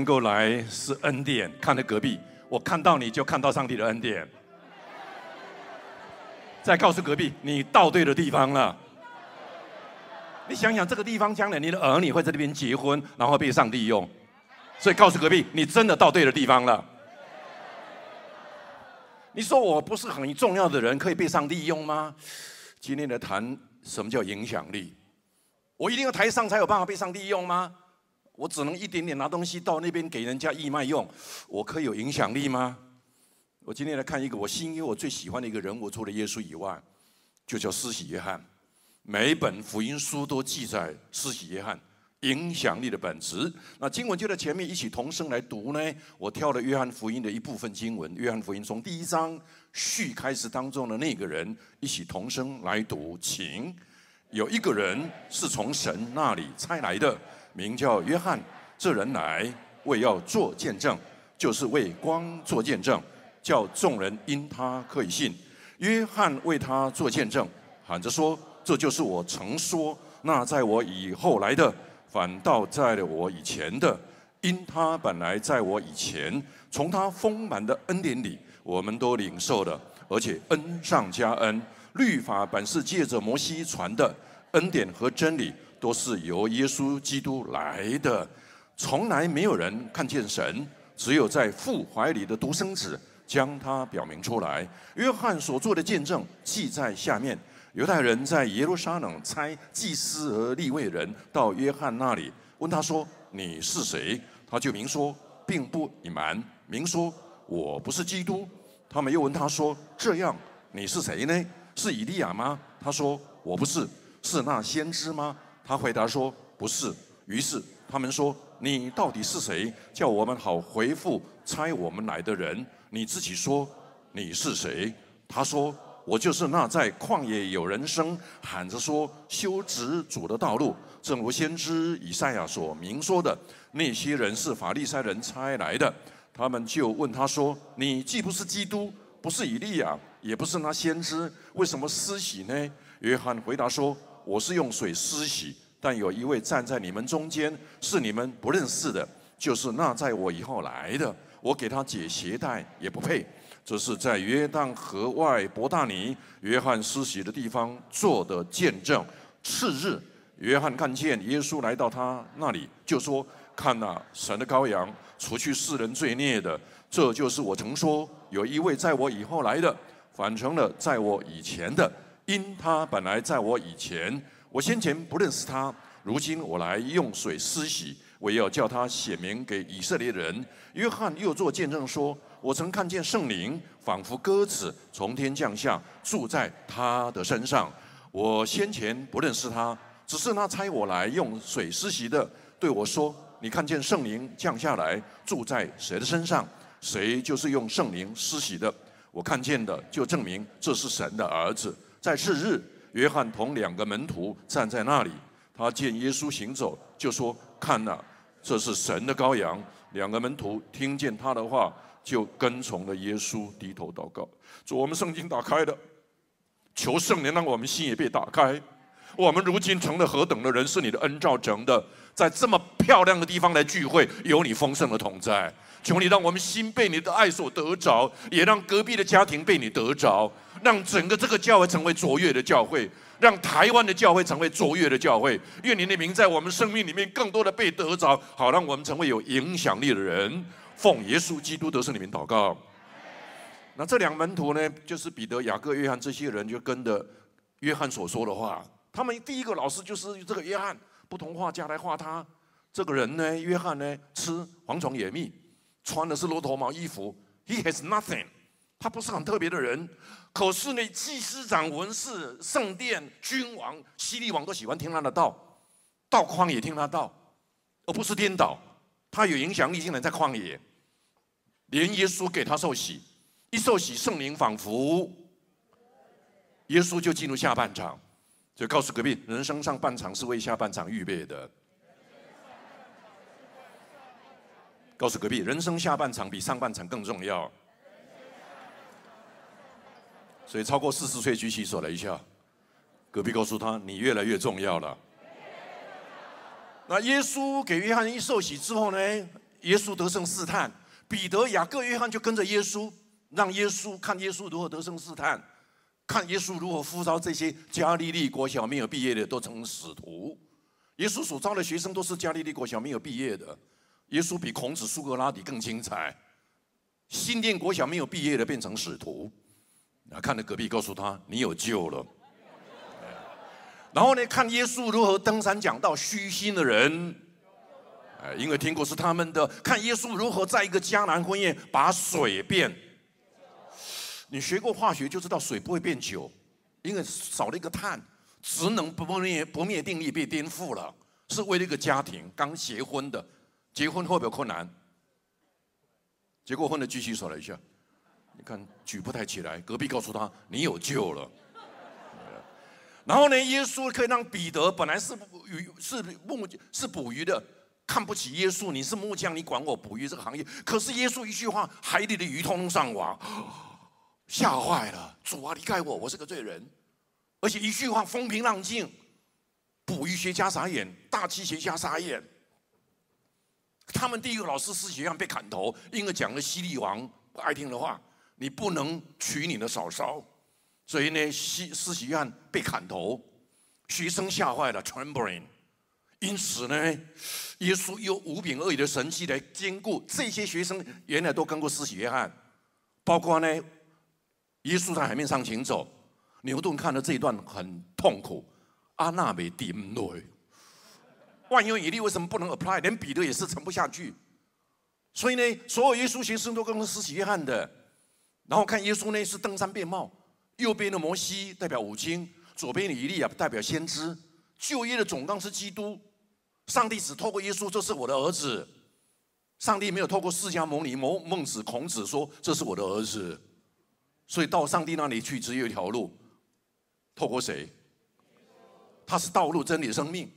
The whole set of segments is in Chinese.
能够来是恩典。看着隔壁，我看到你就看到上帝的恩典。再告诉隔壁，你到对的地方了。你想想，这个地方将来你的儿女会在这边结婚，然后被上帝用。所以告诉隔壁，你真的到对的地方了。你说我不是很重要的人，可以被上帝用吗？今天的谈什么叫影响力？我一定要台上才有办法被上帝用吗？我只能一点点拿东西到那边给人家义卖用，我可以有影响力吗？我今天来看一个我心因我最喜欢的一个人物，除了耶稣以外，就叫施洗约翰。每一本福音书都记载施洗约翰影响力的本质。那经文就在前面一起同声来读呢。我挑了约翰福音的一部分经文，约翰福音从第一章序开始当中的那个人一起同声来读，请。有一个人是从神那里差来的，名叫约翰。这人来为要做见证，就是为光做见证。叫众人因他可以信。约翰为他做见证，喊着说：“这就是我曾说，那在我以后来的，反倒在了我以前的。因他本来在我以前，从他丰满的恩典里，我们都领受了，而且恩上加恩。律法本是借着摩西传的，恩典和真理都是由耶稣基督来的。从来没有人看见神，只有在父怀里的独生子。”将他表明出来。约翰所做的见证记在下面。犹太人在耶路撒冷差祭司和立位人到约翰那里，问他说：“你是谁？”他就明说，并不隐瞒，明说：“我不是基督。”他们又问他说：“这样，你是谁呢？是以利亚吗？”他说：“我不是。”是那先知吗？他回答说：“不是。”于是他们说：“你到底是谁？叫我们好回复猜我们来的人。”你自己说你是谁？他说我就是那在旷野有人声喊着说修直主的道路，正如先知以赛亚所明说的，那些人是法利赛人猜来的。他们就问他说：“你既不是基督，不是以利亚，也不是那先知，为什么施洗呢？”约翰回答说：“我是用水施洗，但有一位站在你们中间，是你们不认识的，就是那在我以后来的。”我给他解鞋带也不配，这是在约旦河外伯大尼约翰施洗的地方做的见证。次日，约翰看见耶稣来到他那里，就说：“看呐，神的羔羊，除去世人罪孽的。这就是我曾说，有一位在我以后来的，反成了在我以前的，因他本来在我以前，我先前不认识他，如今我来用水施洗。”我要叫他显明给以色列人。约翰又做见证说：“我曾看见圣灵仿佛鸽子从天降下，住在他的身上。我先前不认识他，只是他差我来用水施洗的，对我说：‘你看见圣灵降下来，住在谁的身上，谁就是用圣灵施洗的。’我看见的就证明这是神的儿子。在次日，约翰同两个门徒站在那里，他见耶稣行走，就说：‘看哪！’这是神的羔羊。两个门徒听见他的话，就跟从了耶稣，低头祷告。主，我们圣经打开的，求圣灵让我们心也被打开。我们如今成了何等的人，是你的恩照成的，在这么漂亮的地方来聚会，有你丰盛的同在。求你让我们心被你的爱所得着，也让隔壁的家庭被你得着，让整个这个教会成为卓越的教会。让台湾的教会成为卓越的教会，愿你的名在我们生命里面更多的被得着，好让我们成为有影响力的人。奉耶稣基督得胜里面祷告。那这两门徒呢，就是彼得、雅各、约翰这些人，就跟着约翰所说的话。他们第一个老师就是这个约翰，不同画家来画他。这个人呢，约翰呢，吃蝗虫野蜜，穿的是骆驼毛衣服。He has nothing，他不是很特别的人。可是呢，祭司长、文士、圣殿、君王、西利王都喜欢听他的道，到旷野听他道，而不是颠倒。他有影响力，竟然在旷野。连耶稣给他受洗，一受洗，圣灵仿佛，耶稣就进入下半场，就告诉隔壁：人生上半场是为下半场预备的。告诉隔壁：人生下半场比上半场更重要。所以超过四十岁举起手来一下，隔壁告诉他：“你越来越重要了。”那耶稣给约翰一受洗之后呢？耶稣得胜试探，彼得、雅各、约翰就跟着耶稣，让耶稣看耶稣如何得胜试探，看耶稣如何呼召这些加利利国小没有毕业的都成使徒。耶稣所招的学生都是加利利国小没有毕业的。耶稣比孔子、苏格拉底更精彩。新店国小没有毕业的变成使徒，啊，看着隔壁告诉他你有救了。然后呢，看耶稣如何登山讲道，虚心的人，哎，因为听过是他们的。看耶稣如何在一个迦南婚宴把水变。你学过化学就知道水不会变酒，因为少了一个碳，职能不灭不灭定律被颠覆了。是为了一个家庭刚结婚的，结婚会不会困难？结过婚的举起手来一下，你看举不太起来。隔壁告诉他你有救了。然后呢，耶稣可以让彼得本来是鱼是木是捕鱼的，看不起耶稣，你是木匠，你管我捕鱼这个行业。可是耶稣一句话，海里的鱼通通上网，吓坏了。主啊，离开我，我是个罪人。而且一句话，风平浪静，捕鱼学家傻眼，大气学家傻眼。他们第一个老师施洗约翰被砍头，因为讲了西利王不爱听的话，你不能娶你的嫂嫂。所以呢，西施洗约翰被砍头，学生吓坏了，trembling。因此呢，耶稣用五饼二鱼的神迹来兼顾这些学生，原来都跟过施洗约翰，包括呢，耶稣在海面上行走，牛顿看了这一段很痛苦，阿那美顶累，万有引力为什么不能 apply？连彼得也是沉不下去，所以呢，所有耶稣学生都跟施洗约翰的，然后看耶稣呢是登山变貌。右边的摩西代表五经，左边的以利亚代表先知。旧约的总纲是基督，上帝只透过耶稣，这是我的儿子。上帝没有透过释迦牟尼、孟孟子、孔子说这是我的儿子，所以到上帝那里去只有一条路，透过谁？他是道路、真理、生命，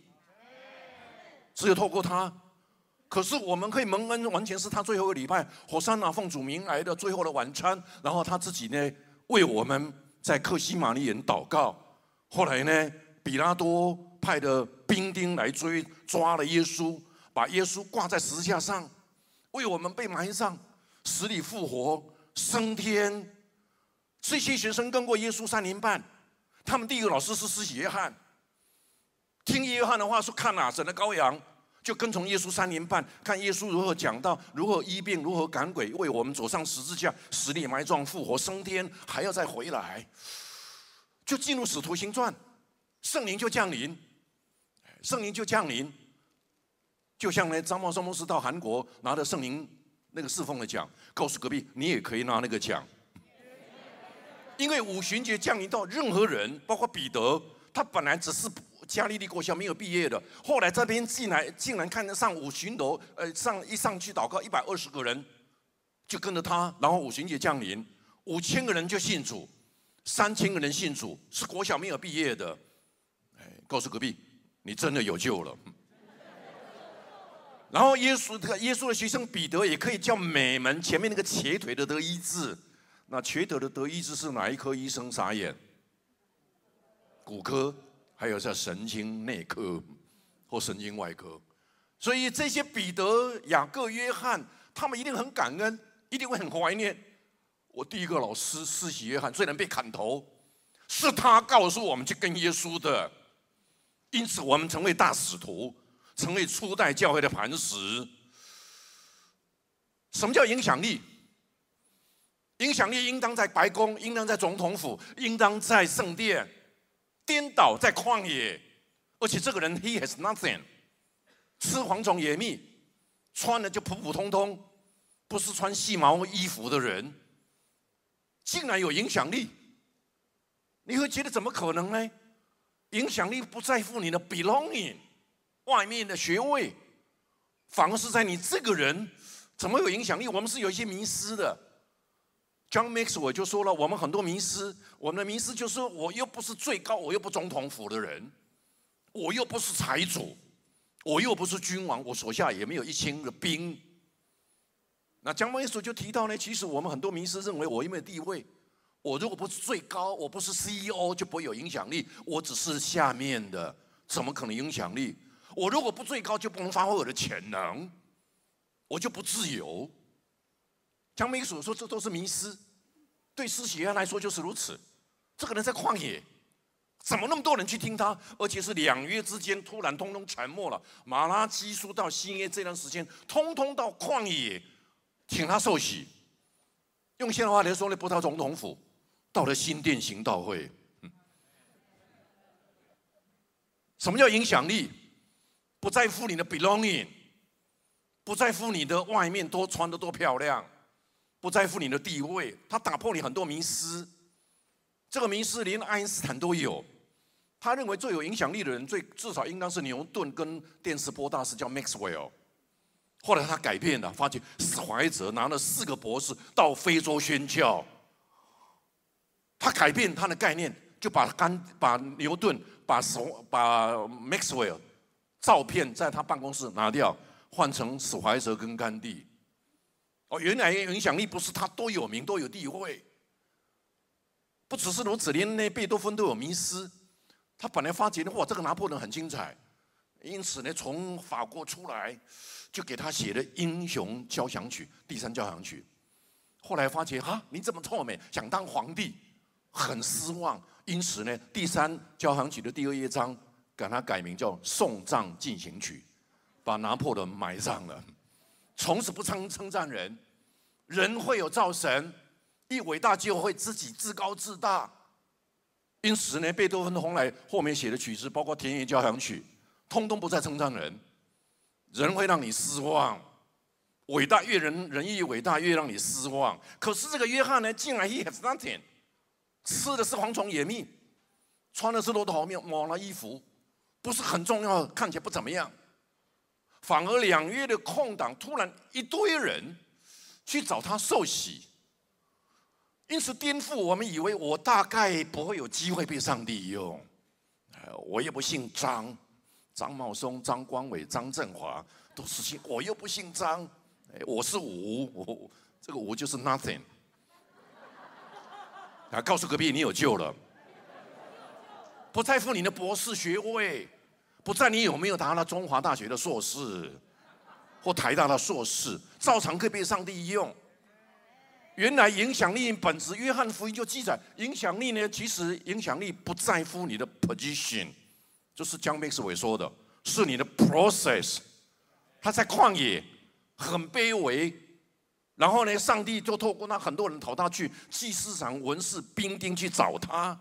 只有透过他。可是我们可以蒙恩，完全是他最后一个礼拜，火山拿奉主名来的最后的晚餐，然后他自己呢为我们。在克西玛利园祷告，后来呢，比拉多派的兵丁来追抓了耶稣，把耶稣挂在十字架上，为我们被埋葬，死里复活，升天。这些学生跟过耶稣三年半，他们第一个老师是施洗约翰，听约翰的话说看哪，神的羔羊。就跟从耶稣三年半，看耶稣如何讲道，如何医病，如何赶鬼，为我们走上十字架，死里埋葬，复活升天，还要再回来，就进入使徒行传，圣灵就降临，圣灵就降临，就像呢，张茂松牧师到韩国拿着圣灵那个侍奉的奖，告诉隔壁你也可以拿那个奖，因为五旬节降临到任何人，包括彼得，他本来只是。加利利国校没有毕业的，后来这边进来，竟然看得上五巡楼，呃，上一上去祷告，一百二十个人就跟着他，然后五旬节降临，五千个人就信主，三千个人信主，是国小没有毕业的，哎，告诉隔壁，你真的有救了。然后耶稣的耶稣的学生彼得也可以叫美门前面那个瘸腿的得医治，那瘸腿的得医治是哪一科医生傻眼？骨科。还有在神经内科或神经外科，所以这些彼得、雅各、约翰，他们一定很感恩，一定会很怀念我第一个老师施洗约翰。虽然被砍头，是他告诉我们去跟耶稣的，因此我们成为大使徒，成为初代教会的磐石。什么叫影响力？影响力应当在白宫，应当在总统府，应当在圣殿。颠倒在旷野，而且这个人 he has nothing，吃蝗虫野蜜，穿的就普普通通，不是穿细毛衣服的人，竟然有影响力，你会觉得怎么可能呢？影响力不在乎你的 belonging，外面的学位，反而是在你这个人怎么有影响力？我们是有一些迷失的。John Max 我就说了，我们很多迷失，我们的迷失就是我又不是最高，我又不总统府的人，我又不是财主，我又不是君王，我手下也没有一千个兵。那 John Max 就提到呢，其实我们很多迷失认为我因为地位，我如果不是最高，我不是 CEO 就不会有影响力，我只是下面的，怎么可能影响力？我如果不最高，就不能发挥我的潜能。我就不自由。江美所说，这都是迷失。对施洗约翰来说就是如此。这个人在旷野，怎么那么多人去听他？而且是两约之间突然通通沉默了。马拉基书到新约这段时间，通通到旷野，请他受洗。用现代话来说呢，不到总统府，到了新店行道会。什么叫影响力？不在乎你的 belonging，不在乎你的外面多穿的多漂亮。不在乎你的地位，他打破你很多迷思。这个迷思连爱因斯坦都有。他认为最有影响力的人，最至少应当是牛顿跟电磁波大师叫 Maxwell。后来他改变了，发觉史怀哲拿了四个博士到非洲宣教。他改变他的概念，就把甘把牛顿把史把 Maxwell 照片在他办公室拿掉，换成史怀哲跟甘地。哦，原来影响力不是他多有名多有地位，不只是如此，连那贝多芬都有迷失。他本来发觉哇，这个拿破仑很精彩，因此呢，从法国出来就给他写了《英雄交响曲》第三交响曲。后来发觉哈，你这么臭美，想当皇帝，很失望。因此呢，第三交响曲的第二乐章给他改名叫《送葬进行曲》，把拿破仑埋葬了。从此不称称赞人，人会有造神，一伟大就会自己自高自大。因此呢，贝多芬后来后面写的曲子，包括田园交响曲，通通不再称赞人，人会让你失望。伟大越人人越伟大，越让你失望。可是这个约翰呢，竟然 he has nothing，吃的是蝗虫野蜜，穿的是骆驼毛毛了衣服，不是很重要，看起来不怎么样。反而两月的空档，突然一堆人去找他受洗，因此颠覆我们以为我大概不会有机会被上帝用。我也不姓张，张茂松、张光伟、张振华都是姓，我又不姓张，我是吴，我这个吴就是 nothing。啊，告诉隔壁你有救了，不在乎你的博士学位。不在你有没有达到中华大学的硕士，或台大的硕士，照常可以被上帝用。原来影响力本质，约翰福音就记载，影响力呢，其实影响力不在乎你的 position，就是江贝斯伟说的，是你的 process。他在旷野很卑微，然后呢，上帝就透过那很多人投他去祭司长、文士、兵丁去找他。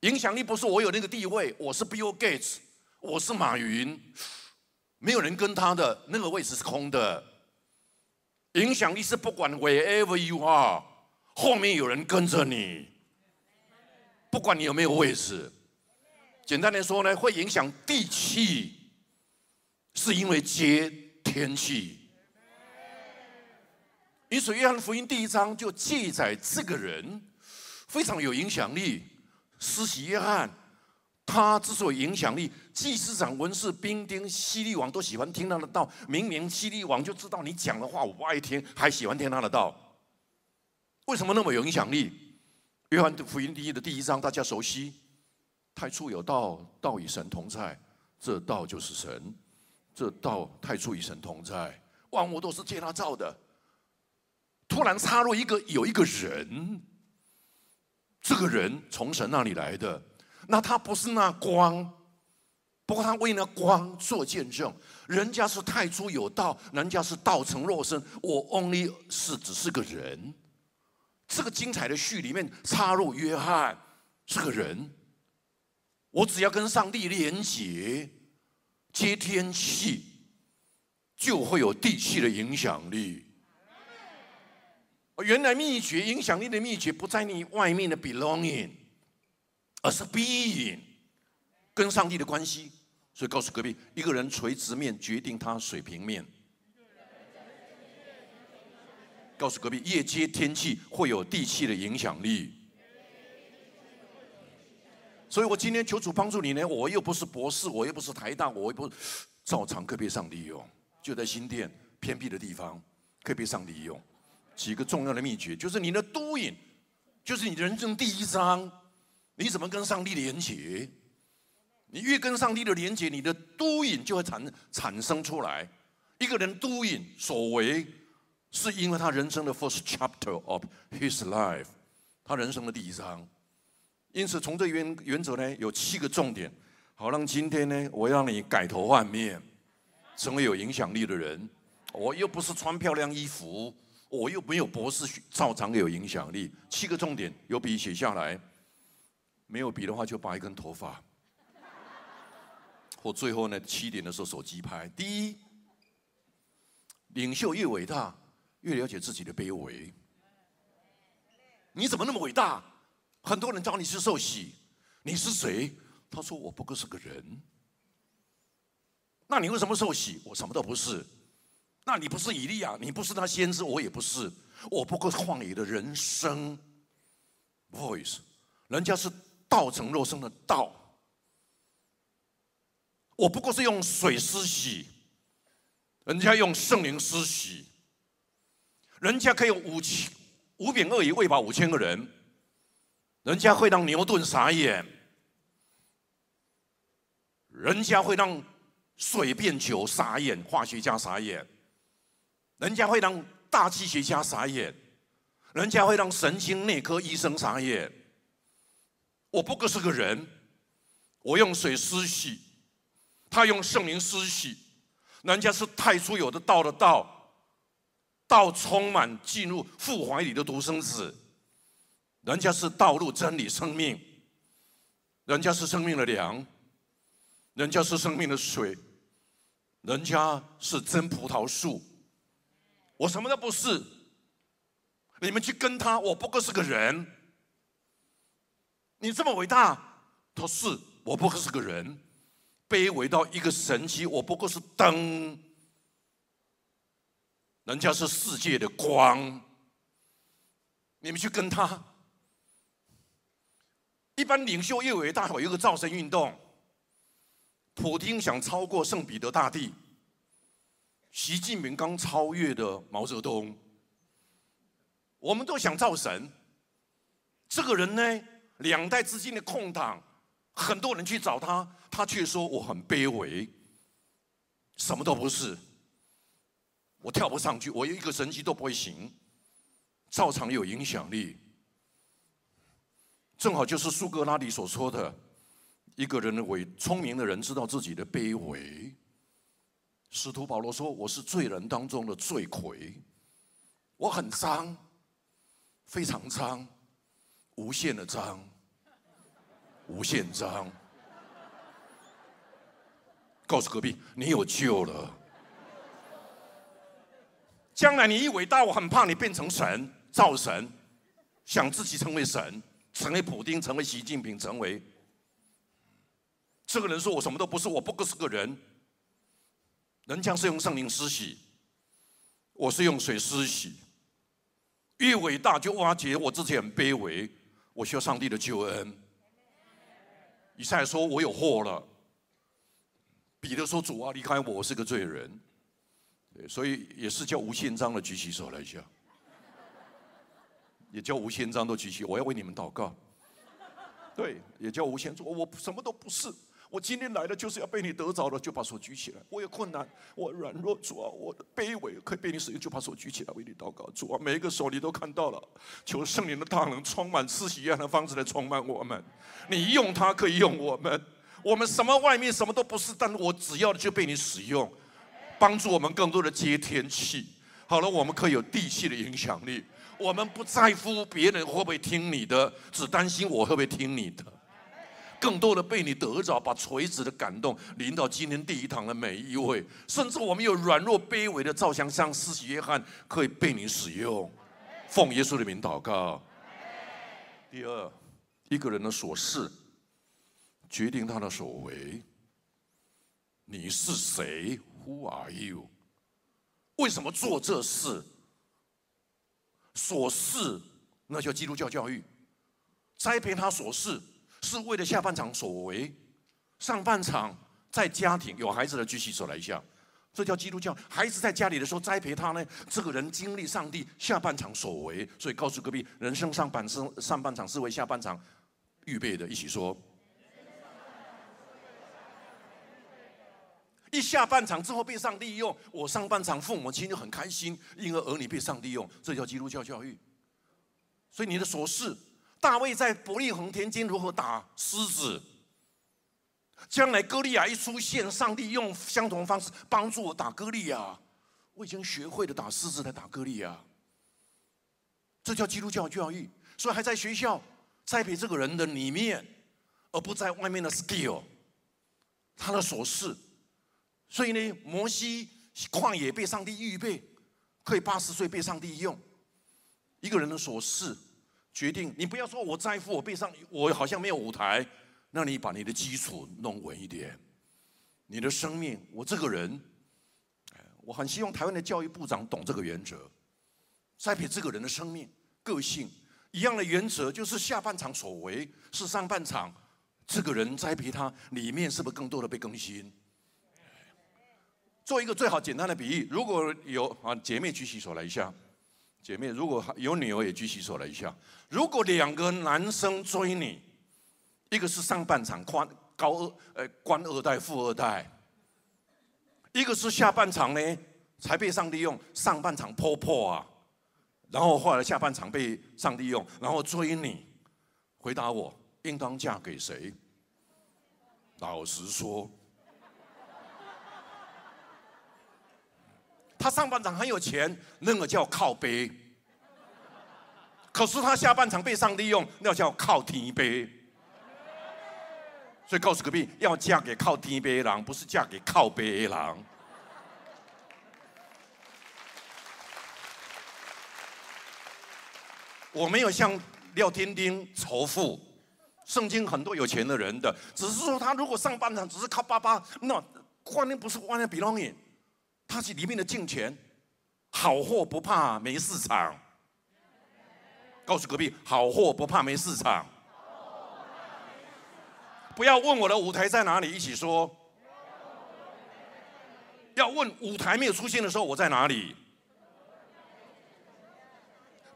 影响力不是我有那个地位，我是 Bill Gates，我是马云，没有人跟他的那个位置是空的。影响力是不管 wherever you are，后面有人跟着你，不管你有没有位置。简单来说呢，会影响地气，是因为接天气。因此，约翰福音第一章就记载这个人非常有影响力。施洗约翰，他之所以影响力，祭司长、文士、兵丁、西利王都喜欢听他的道。明年西利王就知道你讲的话我不爱听，还喜欢听他的道。为什么那么有影响力？约翰福音第一的第一章大家熟悉：太初有道，道与神同在，这道就是神。这道太初与神同在，万物都是借他造的。突然插入一个有一个人。这个人从神那里来的，那他不是那光，不过他为那光做见证。人家是太初有道，人家是道成肉身，我 only 是只是个人。这个精彩的序里面插入约翰是个人，我只要跟上帝连结，接天气，就会有地气的影响力。原来秘诀影响力的秘诀不在你外面的 belonging，而是 being，跟上帝的关系。所以告诉隔壁，一个人垂直面决定他水平面。告诉隔壁，夜间天气会有地气的影响力。所以我今天求主帮助你呢，我又不是博士，我又不是台大，我又不 照常可以被上帝用，就在新店偏僻的地方可以被上帝用。几个重要的秘诀，就是你的 doing，就是你人生第一章，你怎么跟上帝连接？你越跟上帝的连接，你的 doing 就会产产生出来。一个人 doing 所为，是因为他人生的 first chapter of his life，他人生的第一章。因此，从这原原则呢，有七个重点，好让今天呢，我让你改头换面，成为有影响力的人。我又不是穿漂亮衣服，我又没有博士，照常有影响力。七个重点，有笔写下来。没有笔的话，就拔一根头发。或最后呢，七点的时候手机拍。第一，领袖越伟大，越了解自己的卑微。你怎么那么伟大？很多人找你去受洗，你是谁？他说我不过是个人。那你为什么受洗？我什么都不是。那你不是以利亚，你不是他先知，我也不是。我不过旷野的人生。Voice，人家是道成肉身的道。我不过是用水施洗，人家用圣灵施洗，人家可以用五千五饼二鱼喂饱五千个人，人家会让牛顿傻眼，人家会让水变酒傻眼，化学家傻眼，人家会让大气学家傻眼，人家会让神经内科医生傻眼。我不过是个人，我用水施洗。他用圣灵施洗，人家是太初有的道的道，道充满进入父怀里的独生子，人家是道路真理生命，人家是生命的粮，人家是生命的水，人家是真葡萄树，我什么都不是，你们去跟他，我不过是个人，你这么伟大，他是我不过是个人。卑微到一个神奇，我不过是灯，人家是世界的光。你们去跟他。一般领袖越伟大，有一个造神运动。普京想超过圣彼得大帝，习近平刚超越的毛泽东。我们都想造神。这个人呢，两代之间的空档。很多人去找他，他却说我很卑微，什么都不是。我跳不上去，我一个神迹都不会行。照常有影响力，正好就是苏格拉底所说的：一个人的伟聪明的人知道自己的卑微。使徒保罗说：“我是罪人当中的罪魁，我很脏，非常脏，无限的脏。”无限脏，告诉隔壁你有救了。将来你一伟大，我很怕你变成神，造神，想自己成为神，成为普丁，成为习近平，成为这个人说我什么都不是，我不过是个人。人家是用圣灵施洗，我是用水施洗。越伟大就挖掘我自己很卑微，我需要上帝的救恩。以赛说：“我有祸了。”彼得说：“主啊，离开我，我是个罪人。”所以也是叫吴宪章的举起手来一下，也叫吴宪章都举起，我要为你们祷告。对，也叫吴宪说：“我什么都不是。”我今天来了，就是要被你得着了，就把手举起来。我有困难，我软弱，主啊，我的卑微可以被你使用，就把手举起来为你祷告。主啊，每一个手你都看到了，求圣灵的大能充满，慈禧一样的方式来充满我们。你用它可以用我们，我们什么外面什么都不是，但我只要的就被你使用，帮助我们更多的接天气。好了，我们可以有地气的影响力。我们不在乎别人会不会听你的，只担心我会不会听你的。更多的被你得着，把垂直的感动临到今天第一堂的每一位，甚至我们有软弱卑微的照相，像施洗约翰可以被你使用，奉耶稣的名祷告。第二，一个人的所事决定他的所为。你是谁？Who are you？为什么做这事？所事那叫基督教教育，栽培他所事。是为了下半场所为，上半场在家庭有孩子的举起手来一下，这叫基督教。孩子在家里的时候栽培他呢，这个人经历上帝下半场所为，所以告诉隔壁，人生上半生上半场是为下半场预备的，一起说。一下半场之后被上帝用，我上半场父母亲就很开心，因为儿女被上帝用，这叫基督教教育。所以你的琐事，大卫在伯利恒田间如何打狮子？将来歌利亚一出现，上帝用相同方式帮助我打歌利亚。我已经学会了打狮子来打歌利亚，这叫基督教教育。所以还在学校栽培这个人的里面，而不在外面的 skill，他的所事。所以呢，摩西旷野被上帝预备，可以八十岁被上帝用。一个人的所事决定，你不要说我在乎我背上，我好像没有舞台。那你把你的基础弄稳一点，你的生命，我这个人，我很希望台湾的教育部长懂这个原则，栽培这个人的生命、个性一样的原则，就是下半场所为是上半场，这个人栽培他里面是不是更多的被更新？做一个最好简单的比喻，如果有啊姐妹举起手来一下，姐妹如果有女儿也举起手来一下，如果两个男生追你，一个是上半场官高二呃官二代富二代，一个是下半场呢才被上帝用，上半场破破啊，然后后来下半场被上帝用，然后追你，回答我应当嫁给谁？老实说。他上半场很有钱，那个叫靠背；可是他下半场被上帝用，那叫靠天背。所以告诉隔壁，要嫁给靠天背的人，不是嫁给靠背的人。我没有向廖天丁仇富，圣经很多有钱的人的，只是说他如果上半场只是靠爸爸，那观念不是观念 belonging。他是里面的进钱，好货不怕没市场。告诉隔壁，好货不怕没市场。不要问我的舞台在哪里，一起说。要问舞台没有出现的时候我在哪里。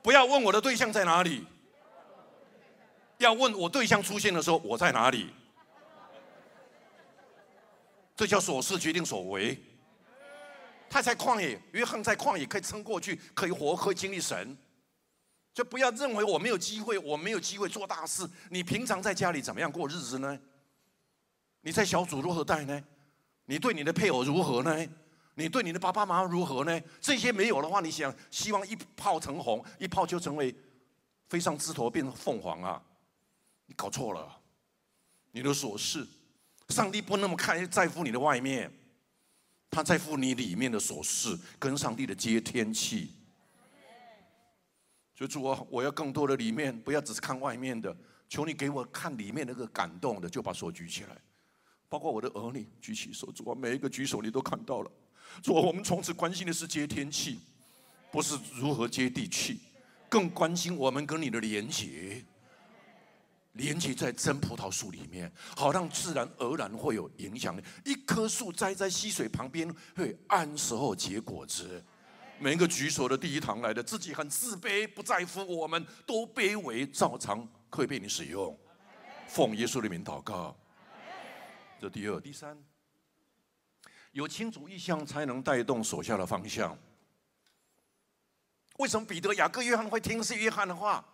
不要问我的对象在哪里。要问我对象出现的时候我在哪里。这叫所事决定所为。他在旷野，约翰在旷野可以撑过去，可以活，可以经历神。就不要认为我没有机会，我没有机会做大事。你平常在家里怎么样过日子呢？你在小组如何带呢？你对你的配偶如何呢？你对你的爸爸妈妈如何呢？这些没有的话，你想希望一炮成红，一炮就成为飞上枝头变成凤凰啊？你搞错了，你的琐事，上帝不那么看在乎你的外面。他在乎你里面的琐事，跟上帝的接天气。所以主啊，我要更多的里面，不要只是看外面的。求你给我看里面那个感动的，就把手举起来。包括我的儿女举起手，主啊，每一个举手你都看到了。主啊，我们从此关心的是接天气，不是如何接地气，更关心我们跟你的连结。连接在真葡萄树里面，好让自然而然会有影响力。一棵树栽在溪水旁边，会按时候结果子。每一个举手的第一堂来的，自己很自卑，不在乎，我们都卑微，照常可以被你使用。奉耶稣的名祷告。这第二、第三，有清楚意向才能带动手下的方向。为什么彼得、雅各、约翰会听是约翰的话？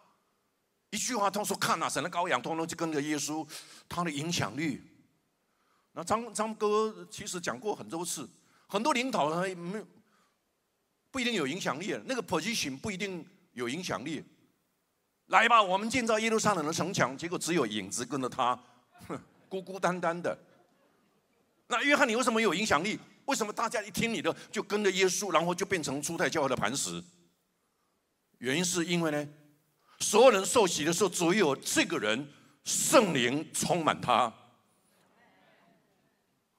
一句话，他说：“看啊，神的羔羊，通通就跟着耶稣，他的影响力。”那张张哥其实讲过很多次，很多领导他没不一定有影响力，那个 position 不一定有影响力。来吧，我们建造耶路撒冷的城墙，结果只有影子跟着他，孤孤单单的。那约翰，你为什么有影响力？为什么大家一听你的就跟着耶稣，然后就变成初代教会的磐石？原因是因为呢？所有人受洗的时候，只有这个人圣灵充满他。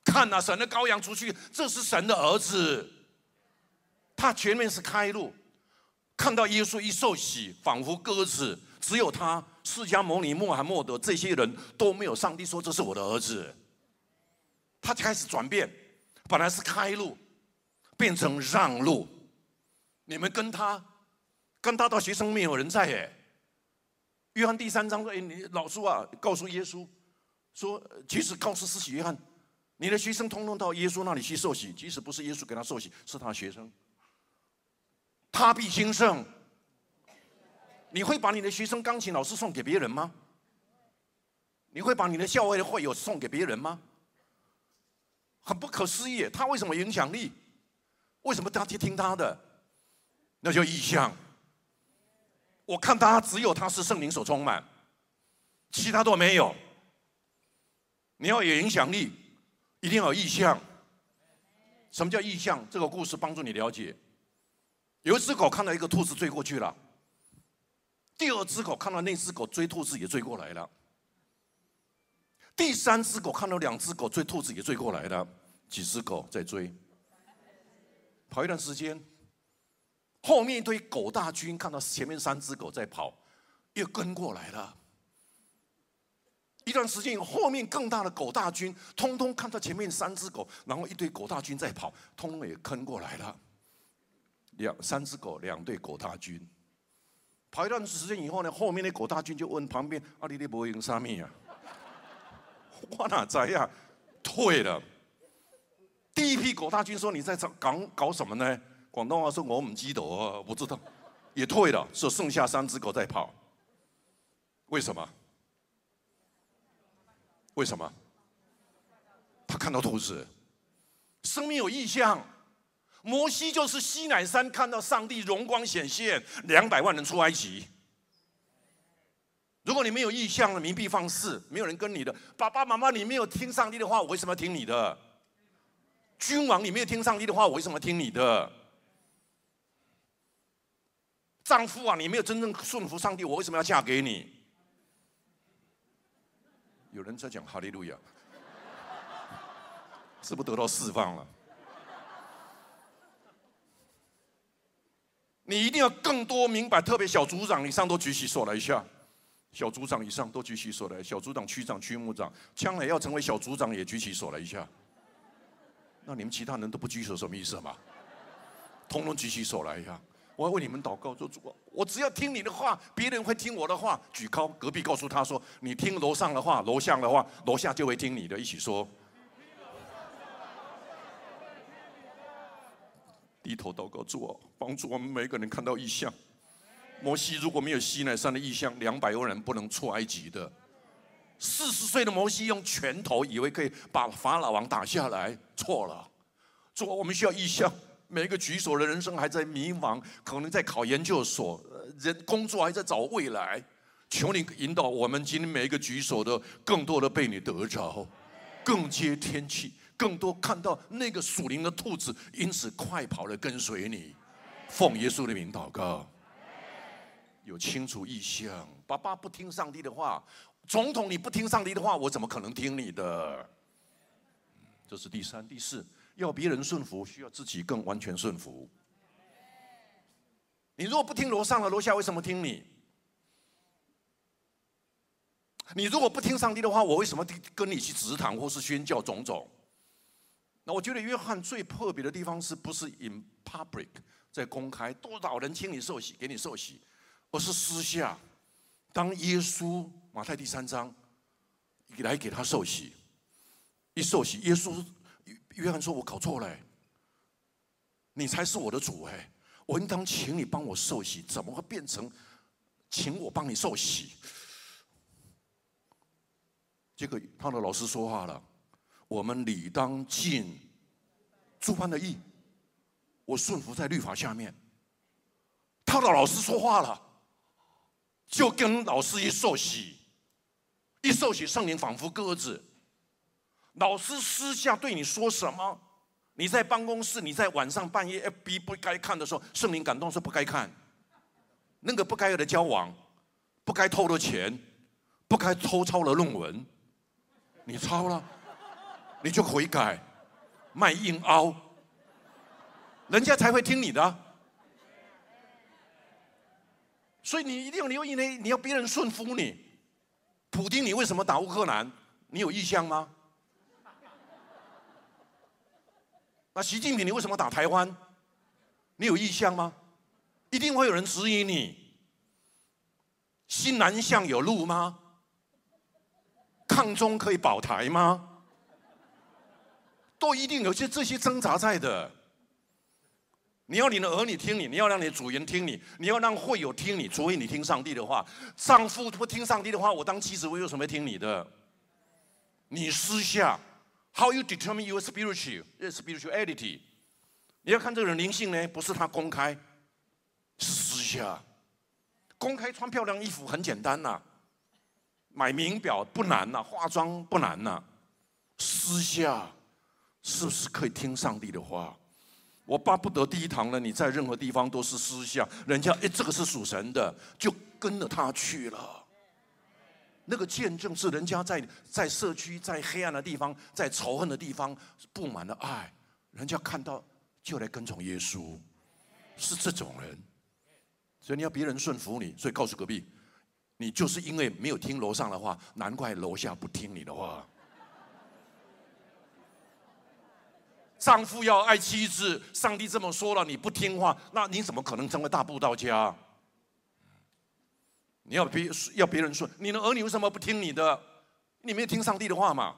看呐，神的羔羊出去，这是神的儿子。他前面是开路，看到耶稣一受洗，仿佛鸽子，只有他释迦牟尼、穆罕默德这些人都没有。上帝说：“这是我的儿子。”他开始转变，本来是开路，变成让路。你们跟他，跟他到学生没有人在耶。约翰第三章说：“哎，你老叔啊，告诉耶稣说，其实告诉施洗约翰，你的学生通通到耶稣那里去受洗，即使不是耶稣给他受洗，是他的学生，他必兴盛。你会把你的学生钢琴老师送给别人吗？你会把你的校外的会友送给别人吗？很不可思议，他为什么影响力？为什么大家听他的？那叫意象。我看他只有他是圣灵所充满，其他都没有。你要有影响力，一定要有意向。什么叫意向？这个故事帮助你了解。有一只狗看到一个兔子追过去了。第二只狗看到那只狗追兔子也追过来了，第三只狗看到两只狗追兔子也追过来了，几只狗在追，跑一段时间，后面一堆狗大军看到前面三只狗在跑，又跟过来了。一段时间以后，后面更大的狗大军通通看到前面三只狗，然后一堆狗大军在跑，通通也跟过来了。两三只狗，两队狗大军。跑一段时间以后呢，后面的狗大军就问旁边：“阿里的伯赢啥命啊？” 我哪知呀？退了。第一批狗大军说：“你在搞搞什么呢？”广东话说：“我唔知道啊，不知道。”也退了，只剩下三只狗在跑。为什么？为什么？他看到兔子，生命有意象。摩西就是西乃山看到上帝荣光显现，两百万人出埃及。如果你没有意向了，冥币放肆，没有人跟你的爸爸妈妈，你没有听上帝的话，我为什么要听你的？君王，你没有听上帝的话，我为什么听你的？丈夫啊，你没有真正顺服上帝，我为什么要嫁给你？有人在讲哈利路亚，是不是得到释放了？你一定要更多明白，特别小组长以上都举起手来一下。小组长以上都举起手来，小组长、区长、区牧长，将来要成为小组长也举起手来一下。那你们其他人都不举手，什么意思嘛？通通举起手来一下，我要为你们祷告，做主。我只要听你的话，别人会听我的话。举高，隔壁告诉他说：“你听楼上的话，楼下的话，楼下就会听你的。”一起说。低头祷告，主啊，帮助我们每个人看到异象。摩西如果没有西奈山的异象，两百万人不能出埃及的。四十岁的摩西用拳头以为可以把法老王打下来，错了。主啊，我们需要异象。每一个举手的人生还在迷茫，可能在考研究所，人工作还在找未来。求你引导我们今天每一个举手的，更多的被你得着，更接天气。更多看到那个属灵的兔子，因此快跑的跟随你，奉耶稣的名祷告。有清楚意向，爸爸不听上帝的话，总统你不听上帝的话，我怎么可能听你的？这是第三、第四，要别人顺服，需要自己更完全顺服。你如果不听楼上的，楼下为什么听你？你如果不听上帝的话，我为什么跟你去直堂或是宣教种种？那我觉得约翰最特别的地方是不是 in public 在公开多少人请你受洗给你受洗，而是私下，当耶稣马太第三章来给他受洗，一受洗，耶稣约翰说：“我搞错了，你才是我的主哎，我应当请你帮我受洗，怎么会变成请我帮你受洗？”结果他的老师说话了。我们理当尽诸般的义，我顺服在律法下面。他的老师说话了，就跟老师一受洗，一受洗，圣灵仿佛鸽子。老师私下对你说什么？你在办公室，你在晚上半夜 FB 不该看的时候，圣灵感动说不该看，那个不该有的交往，不该偷的钱，不该偷抄的论文，你抄了。你就悔改，卖硬凹，人家才会听你的。所以你一定要留意呢，你要别人顺服你。普京，你为什么打乌克兰？你有意向吗？那习近平，你为什么打台湾？你有意向吗？一定会有人质疑你。新南向有路吗？抗中可以保台吗？都一定有些这些挣扎在的。你要你的儿女听你，你要让你的主人听你，你要让会友听你，除非你听上帝的话。丈夫不听上帝的话，我当妻子我有什么听你的？你私下，How you determine your spiritual spirituality？你要看这个人灵性呢，不是他公开，私下。公开穿漂亮衣服很简单呐，买名表不难呐，化妆不难呐。私下是不是可以听上帝的话？我巴不得第一堂呢，你在任何地方都是私下，人家哎，这个是属神的，就跟着他去了。那个见证是人家在在社区、在黑暗的地方、在仇恨的地方布满了爱，人家看到就来跟从耶稣，是这种人。所以你要别人顺服你，所以告诉隔壁，你就是因为没有听楼上的话，难怪楼下不听你的话。丈夫要爱妻子，上帝这么说了，你不听话，那你怎么可能成为大布道家？你要别要别人顺，你的儿女为什么不听你的？你没有听上帝的话嘛？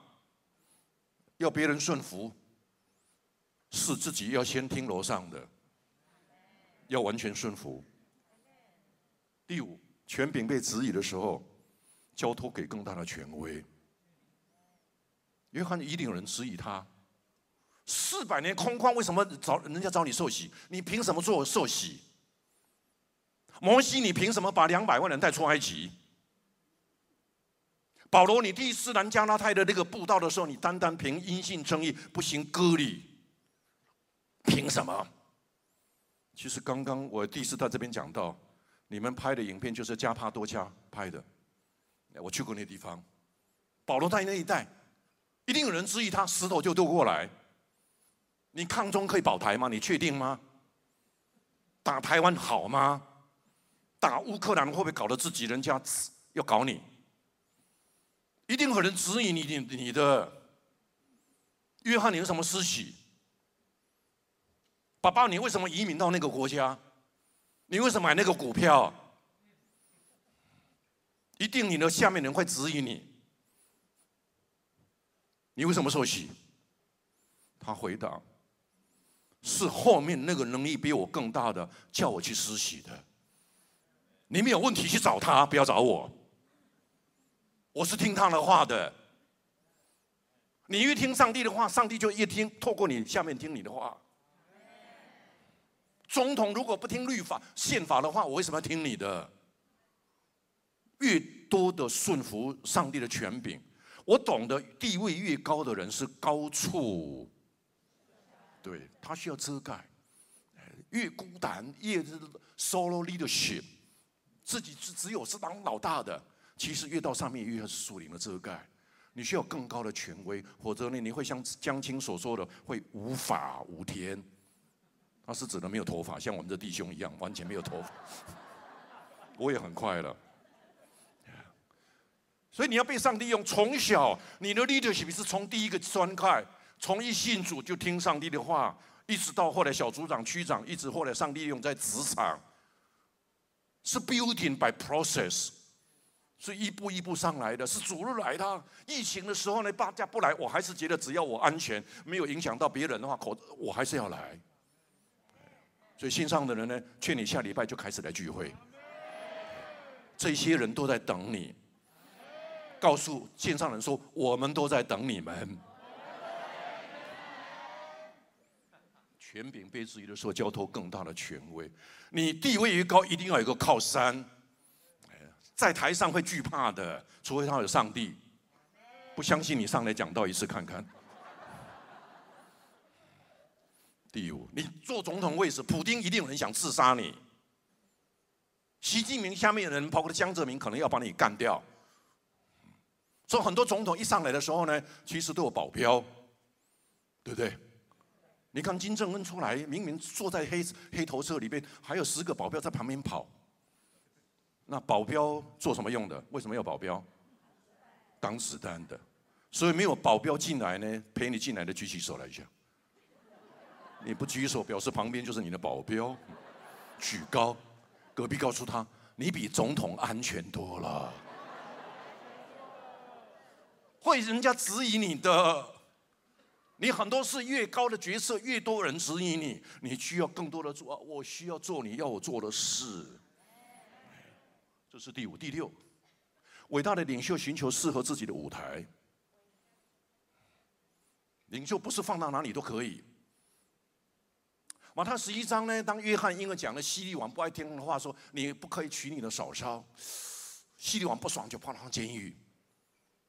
要别人顺服，是自己要先听楼上的，要完全顺服。第五，权柄被质疑的时候，交托给更大的权威。约翰一定有人质疑他，四百年空旷，为什么找人家找你受洗？你凭什么做受洗？摩西，你凭什么把两百万人带出埃及？保罗，你第一次南加拉泰的那个布道的时候，你单单凭阴性称义，不行割礼，凭什么？其实刚刚我第一次在这边讲到。你们拍的影片就是加帕多加拍的，我去过那地方，保罗在那一带，一定有人质疑他，石头就丢过来。你抗中可以保台吗？你确定吗？打台湾好吗？打乌克兰会不会搞得自己人家要搞你？一定有人指引你你你的。约翰，你有什么私喜？爸爸，你为什么移民到那个国家？你为什么买那个股票？一定你的下面人会指引你。你为什么受洗？他回答：是后面那个能力比我更大的叫我去施洗的。你们有问题去找他，不要找我。我是听他的话的。你越听上帝的话，上帝就越听，透过你下面听你的话。总统如果不听律法、宪法的话，我为什么要听你的？越多的顺服上帝的权柄，我懂得地位越高的人是高处，对他需要遮盖。越孤单，越 solo leadership，自己只只有是当老大的，其实越到上面越是树林的遮盖。你需要更高的权威，否则呢，你会像江青所说的，会无法无天。他是指的没有头发，像我们这弟兄一样，完全没有头发。我也很快乐。所以你要被上帝用，从小你的 leadership 是从第一个专开，从一信主就听上帝的话，一直到后来小组长、区长，一直后来上帝用在职场，是 building by process，是一步一步上来的，是主日来的。疫情的时候呢，大家不来，我还是觉得只要我安全，没有影响到别人的话，口我还是要来。所以线上的人呢，劝你下礼拜就开始来聚会。这些人都在等你，告诉线上人说，我们都在等你们。权柄被质疑的时候，交托更大的权威。你地位越高，一定要有个靠山。在台上会惧怕的，除非他有上帝。不相信你上来讲道一次看看。第五，你做总统位置，普京一定有人想刺杀你。习近平下面的人，包括江泽民，可能要把你干掉。所以很多总统一上来的时候呢，其实都有保镖，对不对？你看金正恩出来，明明坐在黑黑头车里边，还有十个保镖在旁边跑。那保镖做什么用的？为什么要保镖？挡子弹的。所以没有保镖进来呢，陪你进来的举起手来一下。你不举手，表示旁边就是你的保镖。举高，隔壁告诉他，你比总统安全多了。会人家质疑你的，你很多事越高的角色，越多人指引你，你需要更多的做。我需要做你要我做的事。这是第五、第六。伟大的领袖寻求适合自己的舞台。领袖不是放到哪里都可以。马太十一章呢，当约翰因为讲了西利王不爱听的话，说你不可以娶你的嫂嫂，西利王不爽就放他监狱。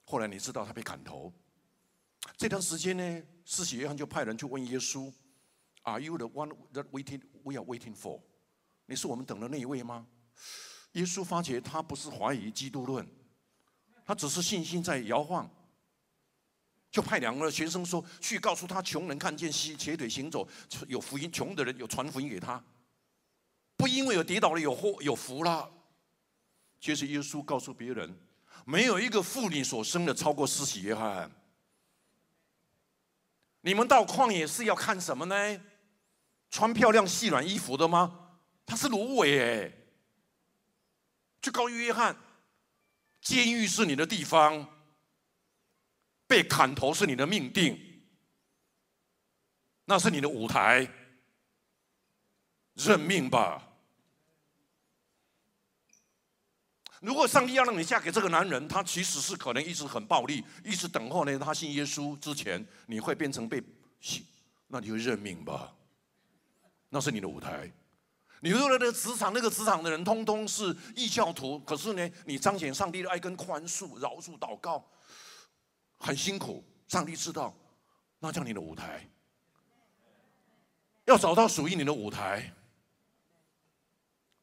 后来你知道他被砍头。这段时间呢，施洗约翰就派人去问耶稣：“Are you the one that waiting? We are waiting for？你是我们等的那一位吗？”耶稣发觉他不是怀疑基督论，他只是信心在摇晃，就派两个学生说：“去告诉他，穷人看见西瘸腿行走，有福音；穷的人有传福音给他，不因为有跌倒了有祸有福了。”其实耶稣告诉别人：“没有一个妇女所生的超过施洗约翰。”你们到旷野是要看什么呢？穿漂亮细软衣服的吗？他是芦苇哎。就告约翰，监狱是你的地方，被砍头是你的命定，那是你的舞台，认命吧。如果上帝要让你嫁给这个男人，他其实是可能一直很暴力，一直等候呢。他信耶稣之前，你会变成被信，那你就认命吧。那是你的舞台。你入了那个职场，那个职场的人通通是异教徒，可是呢，你彰显上帝的爱跟宽恕、饶恕、祷告，很辛苦。上帝知道，那叫你的舞台。要找到属于你的舞台。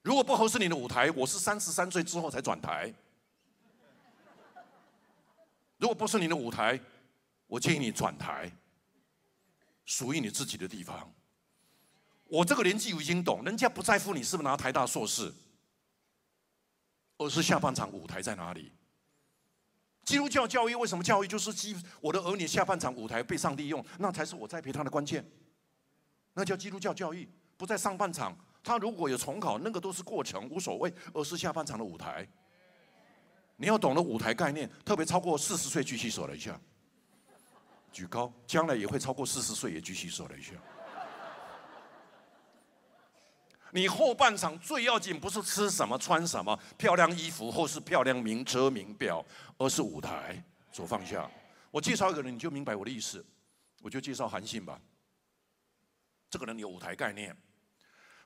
如果不合适你的舞台，我是三十三岁之后才转台。如果不是你的舞台，我建议你转台，属于你自己的地方。我这个年纪已经懂，人家不在乎你是不是拿台大硕士，而是下半场舞台在哪里。基督教教育为什么教育就是基我的儿女下半场舞台被上帝用，那才是我栽培他的关键。那叫基督教教育，不在上半场。他如果有重考，那个都是过程，无所谓，而是下半场的舞台。你要懂得舞台概念，特别超过四十岁举起手来一下，举高，将来也会超过四十岁也举起手来一下。你后半场最要紧，不是吃什么、穿什么漂亮衣服，或是漂亮名车名表，而是舞台。手放下，我介绍一个人，你就明白我的意思。我就介绍韩信吧。这个人有舞台概念。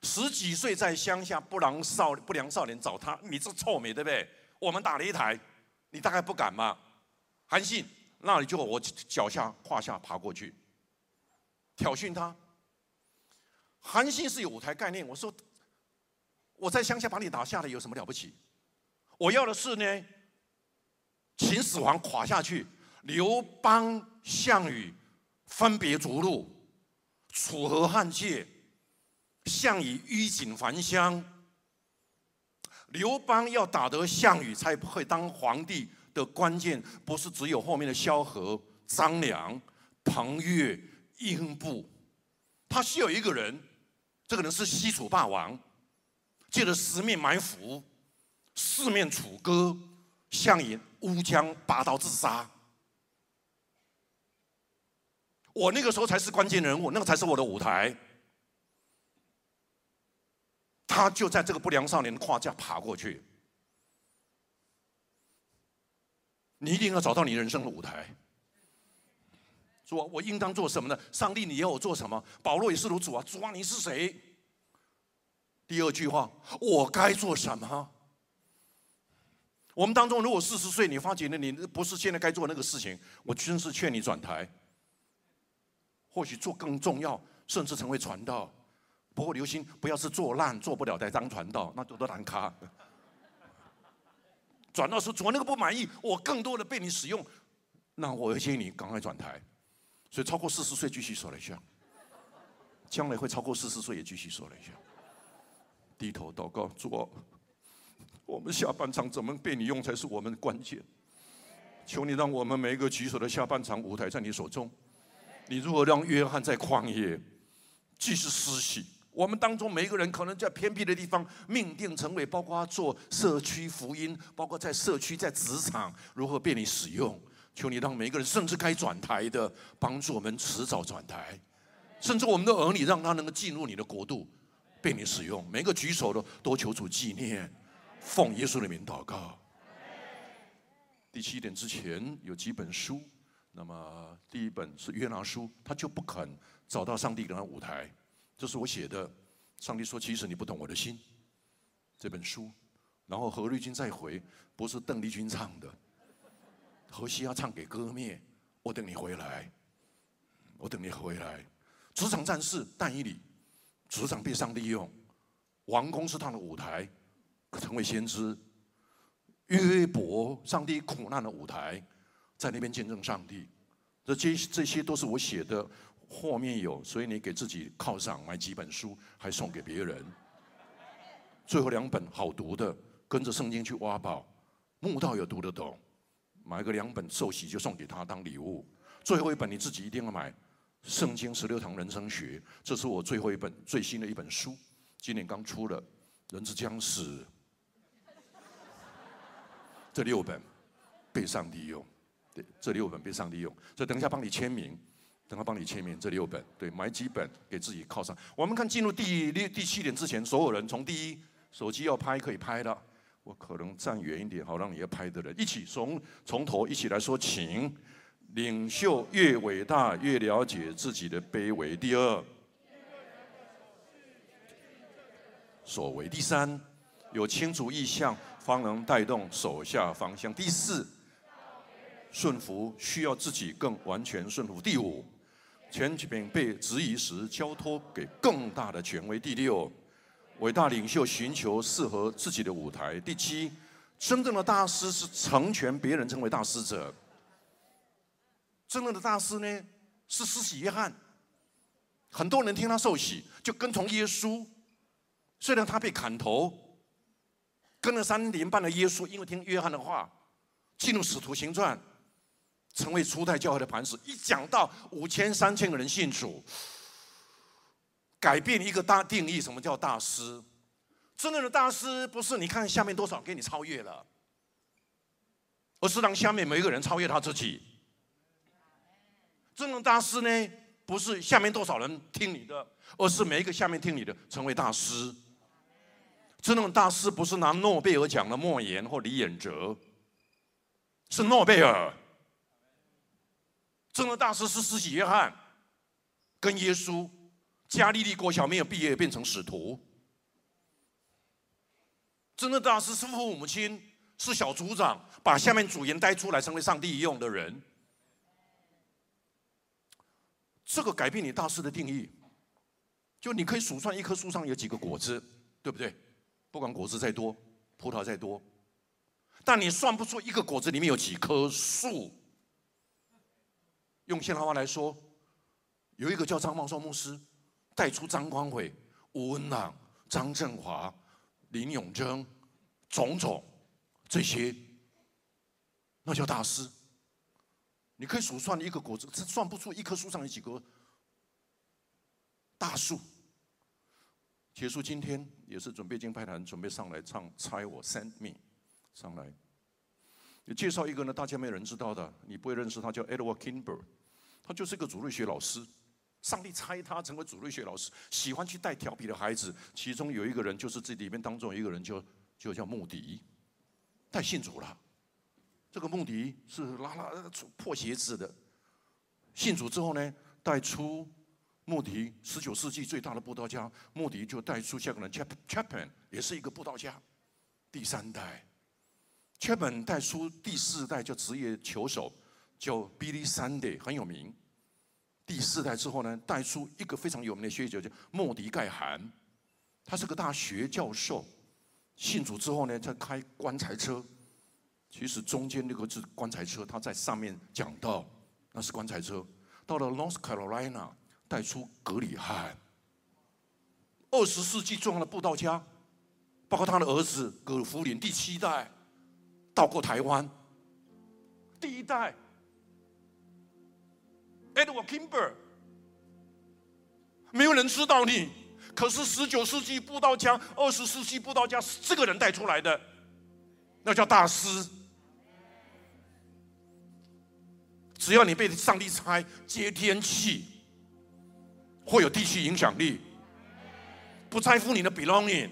十几岁在乡下，不良少不良少年找他，你这臭美对不对？我们打擂台，你大概不敢吧？韩信，那你就我脚下胯下爬过去，挑衅他。韩信是有舞台概念，我说我在乡下把你打下来有什么了不起？我要的是呢，秦始皇垮下去，刘邦、项羽分别逐鹿，楚河汉界。项羽衣锦还乡，刘邦要打得项羽才会当皇帝的关键，不是只有后面的萧何、张良、彭越、英布，他需要一个人，这个人是西楚霸王，借着十面埋伏，四面楚歌，项羽乌江拔刀自杀。我那个时候才是关键人物，那个才是我的舞台。他就在这个不良少年的胯下爬过去。你一定要找到你人生的舞台。说我应当做什么呢？上帝，你要我做什么？保罗也是如主啊，主啊，你是谁？第二句话，我该做什么？我们当中，如果四十岁，你发觉呢，你不是现在该做那个事情，我真是劝你转台。或许做更重要，甚至成为传道。不过留心，不要是做烂做不了再当传道，那多多难卡。转到说主那个不满意，我更多的被你使用，那我建议你赶快转台。所以超过四十岁继续说了一下，将来会超过四十岁也继续说了一下。低头祷告，主，我们下半场怎么被你用才是我们的关键。求你让我们每一个举手的下半场舞台在你手中。你如何让约翰在旷野继续施洗？我们当中每一个人可能在偏僻的地方命定成为，包括做社区福音，包括在社区、在职场如何被你使用，求你让每一个人，甚至该转台的，帮助我们迟早转台，甚至我们的儿女，让他能够进入你的国度，被你使用。每个举手的都求主纪念，奉耶稣的名祷告。第七点之前有几本书，那么第一本是约拿书，他就不肯找到上帝给他舞台，这是我写的。上帝说：“其实你不懂我的心。”这本书，然后何立军再回，不是邓丽君唱的。何西要唱给歌灭，我等你回来，我等你回来。职场战士但以理，职场被上帝用，王宫是他的舞台，成为先知。约伯，上帝苦难的舞台，在那边见证上帝。这这这些都是我写的，后面有，所以你给自己犒赏，买几本书，还送给别人。最后两本好读的，跟着圣经去挖宝，木道有读得懂。买个两本受洗就送给他当礼物，最后一本你自己一定要买《圣经十六堂人生学》，这是我最后一本最新的一本书，今年刚出的《人之将死》，这六本被上帝用，对，这六本被上帝用，所以等一下帮你签名，等他帮你签名，这六本，对，买几本给自己犒赏。我们看进入第六第七点之前，所有人从第一手机要拍可以拍的。我可能站远一点，好让你要拍的人一起从从头一起来说，请领袖越伟大越了解自己的卑微。第二，所为第三，有清楚意向方能带动手下方向。第四，顺服需要自己更完全顺服。第五，权柄被质疑时交托给更大的权威。第六。伟大领袖寻求适合自己的舞台。第七，真正的大师是成全别人成为大师者。真正的大师呢，是施洗约翰。很多人听他受洗，就跟从耶稣。虽然他被砍头，跟了三年半的耶稣，因为听约翰的话，进入使徒行传，成为初代教会的磐石。一讲到五千三千个人信主。改变一个大定义，什么叫大师？真正的大师不是你看下面多少给你超越了，而是让下面每一个人超越他自己。真正的大师呢，不是下面多少人听你的，而是每一个下面听你的成为大师。真正的大师不是拿诺贝尔奖的莫言或李远哲，是诺贝尔。真的大师是施洗约翰，跟耶稣。加利利国小没有毕业，变成使徒。真的大师是父母亲，是小组长，把下面组员带出来，成为上帝用的人。这个改变你大师的定义，就你可以数算一棵树上有几个果子，对不对？不管果子再多，葡萄再多，但你算不出一个果子里面有几棵树。用现代话来说，有一个叫张茂寿牧师。带出张光伟、吴文朗、张振华、林永贞，种种这些，那叫大师。你可以数算一个果子，算不出一棵树上有几棵大树。结束今天也是准备进派坛，准备上来唱《猜我 Send Me》，上来。你介绍一个呢，大家没有人知道的，你不会认识他，叫 Edward Kimber，他就是一个主日学老师。上帝差他成为主日学老师，喜欢去带调皮的孩子。其中有一个人，就是这里面当中一个人，就就叫穆迪，带信主了。这个穆迪是拉拉破鞋子的，信主之后呢，带出穆迪十九世纪最大的布道家。穆迪就带出下个人 Chap Chapman，也是一个布道家。第三代，Chapman 带出第四代叫职业球手，叫 Billy Sunday，很有名。第四代之后呢，带出一个非常有名的学者，叫莫迪盖罕，他是个大学教授。信主之后呢，在开棺材车。其实中间那个是棺材车，他在上面讲到那是棺材车。到了 North Carolina，带出格里汉，二十世纪重要的布道家，包括他的儿子葛福林，第七代到过台湾，第一代。Edward Kimber，没有人知道你，可是十九世纪布道家、二十世纪布道家是这个人带出来的，那叫大师。只要你被上帝拆接天气，会有地区影响力。不在乎你的 belonging，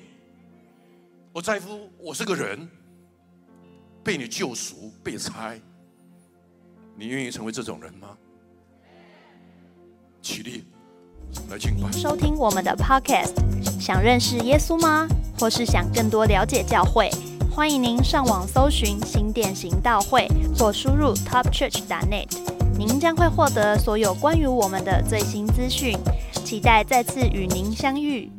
我在乎我是个人，被你救赎，被拆。你愿意成为这种人吗？起立，来敬拜。收听我们的 podcast，想认识耶稣吗？或是想更多了解教会？欢迎您上网搜寻新店行道会，或输入 topchurch.net，您将会获得所有关于我们的最新资讯。期待再次与您相遇。